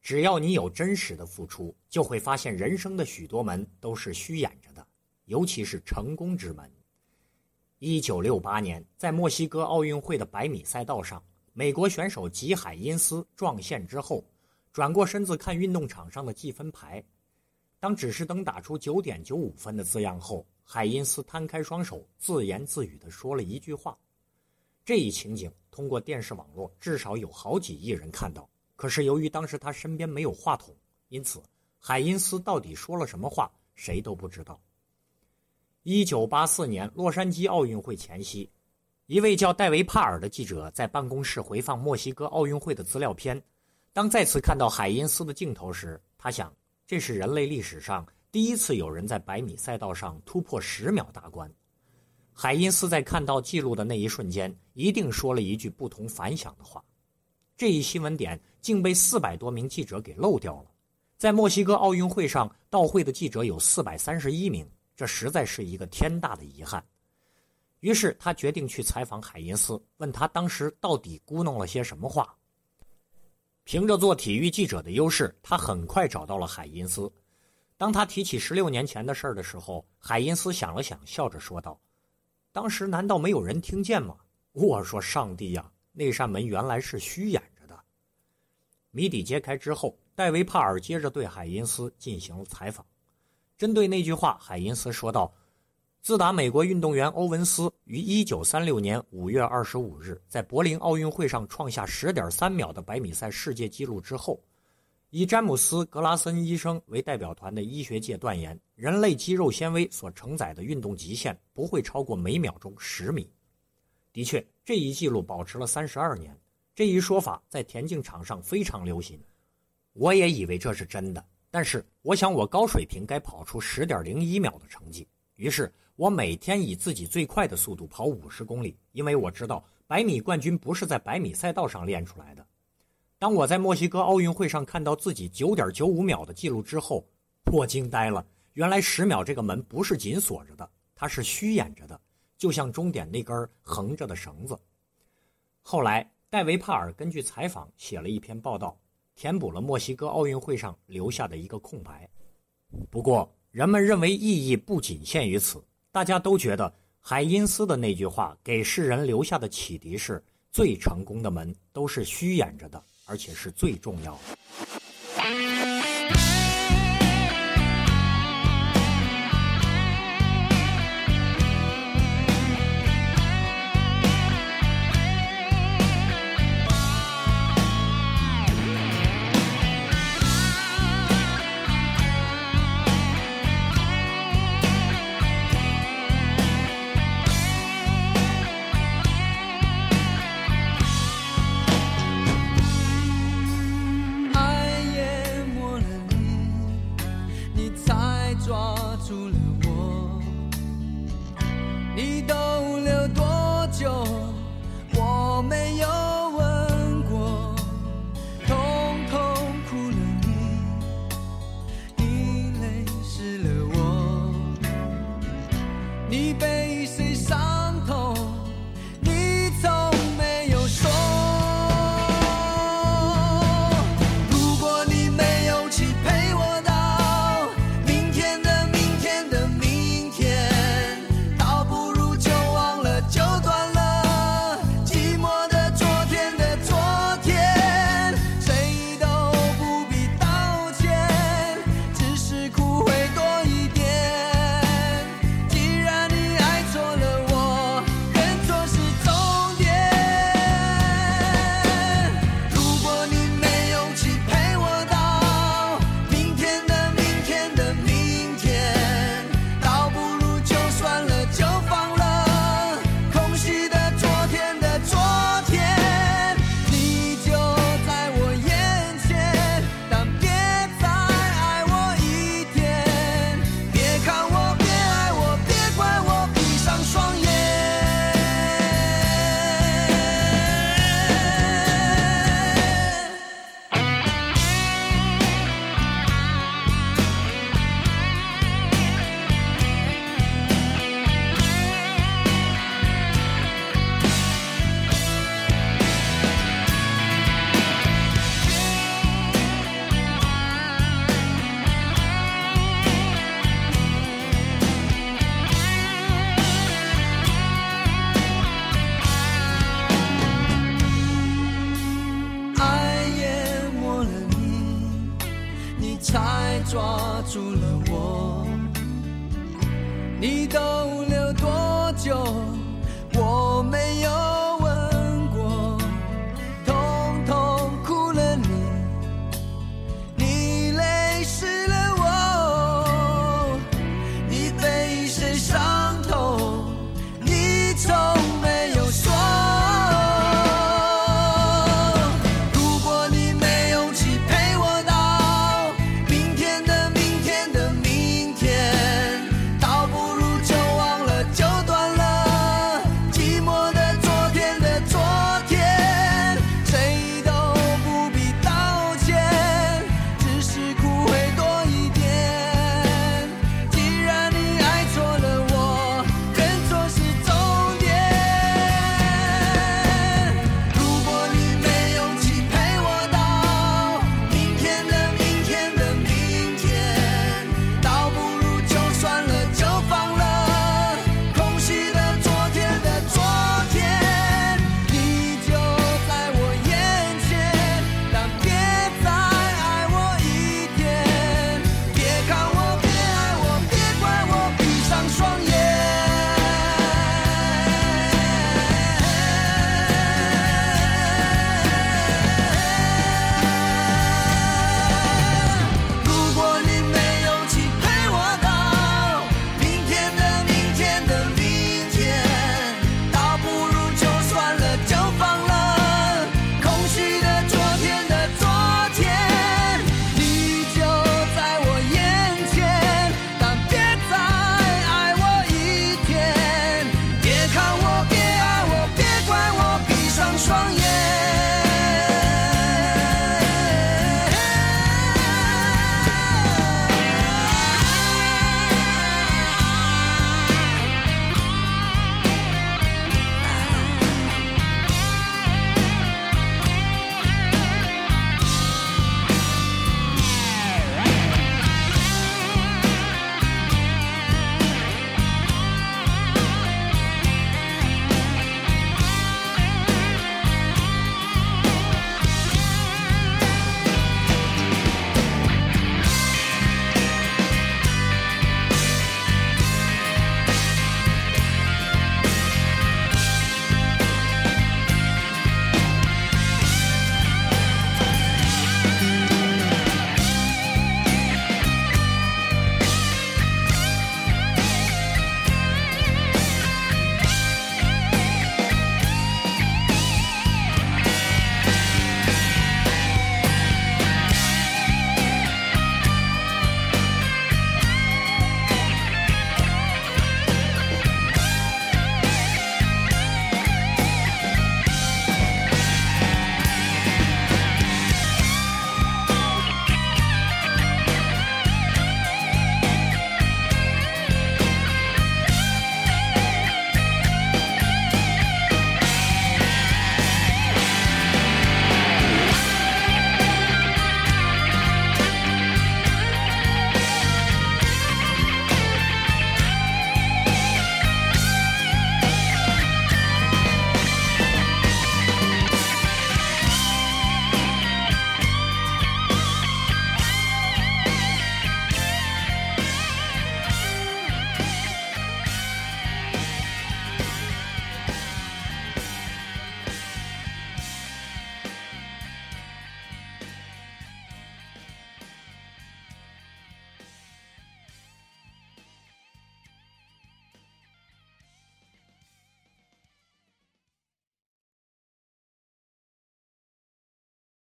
只要你有真实的付出，就会发现人生的许多门都是虚掩着的，尤其是成功之门。一九六八年，在墨西哥奥运会的百米赛道上，美国选手吉海因斯撞线之后，转过身子看运动场上的计分牌。当指示灯打出九点九五分的字样后，海因斯摊开双手，自言自语地说了一句话。这一情景通过电视网络至少有好几亿人看到。可是由于当时他身边没有话筒，因此海因斯到底说了什么话，谁都不知道。一九八四年洛杉矶奥运会前夕，一位叫戴维·帕尔的记者在办公室回放墨西哥奥运会的资料片。当再次看到海因斯的镜头时，他想，这是人类历史上第一次有人在百米赛道上突破十秒大关。海因斯在看到记录的那一瞬间，一定说了一句不同凡响的话。这一新闻点竟被四百多名记者给漏掉了。在墨西哥奥运会上，到会的记者有四百三十一名，这实在是一个天大的遗憾。于是他决定去采访海因斯，问他当时到底咕哝了些什么话。凭着做体育记者的优势，他很快找到了海因斯。当他提起十六年前的事儿的时候，海因斯想了想，笑着说道：“当时难道没有人听见吗？”我说：“上帝呀！”那扇门原来是虚掩。谜底揭开之后，戴维·帕尔接着对海因斯进行了采访。针对那句话，海因斯说道：“自打美国运动员欧文斯于1936年5月25日在柏林奥运会上创下10.3秒的百米赛世界纪录之后，以詹姆斯·格拉森医生为代表团的医学界断言，人类肌肉纤维所承载的运动极限不会超过每秒钟10米。”的确，这一记录保持了三十二年。这一说法在田径场上非常流行，我也以为这是真的。但是，我想我高水平该跑出十点零一秒的成绩。于是，我每天以自己最快的速度跑五十公里，因为我知道百米冠军不是在百米赛道上练出来的。当我在墨西哥奥运会上看到自己九点九五秒的记录之后，我惊呆了。原来十秒这个门不是紧锁着的，它是虚掩着的。就像终点那根横着的绳子。后来，戴维·帕尔根据采访写了一篇报道，填补了墨西哥奥运会上留下的一个空白。不过，人们认为意义不仅限于此，大家都觉得海因斯的那句话给世人留下的启迪是：最成功的门都是虚掩着的，而且是最重要的。住了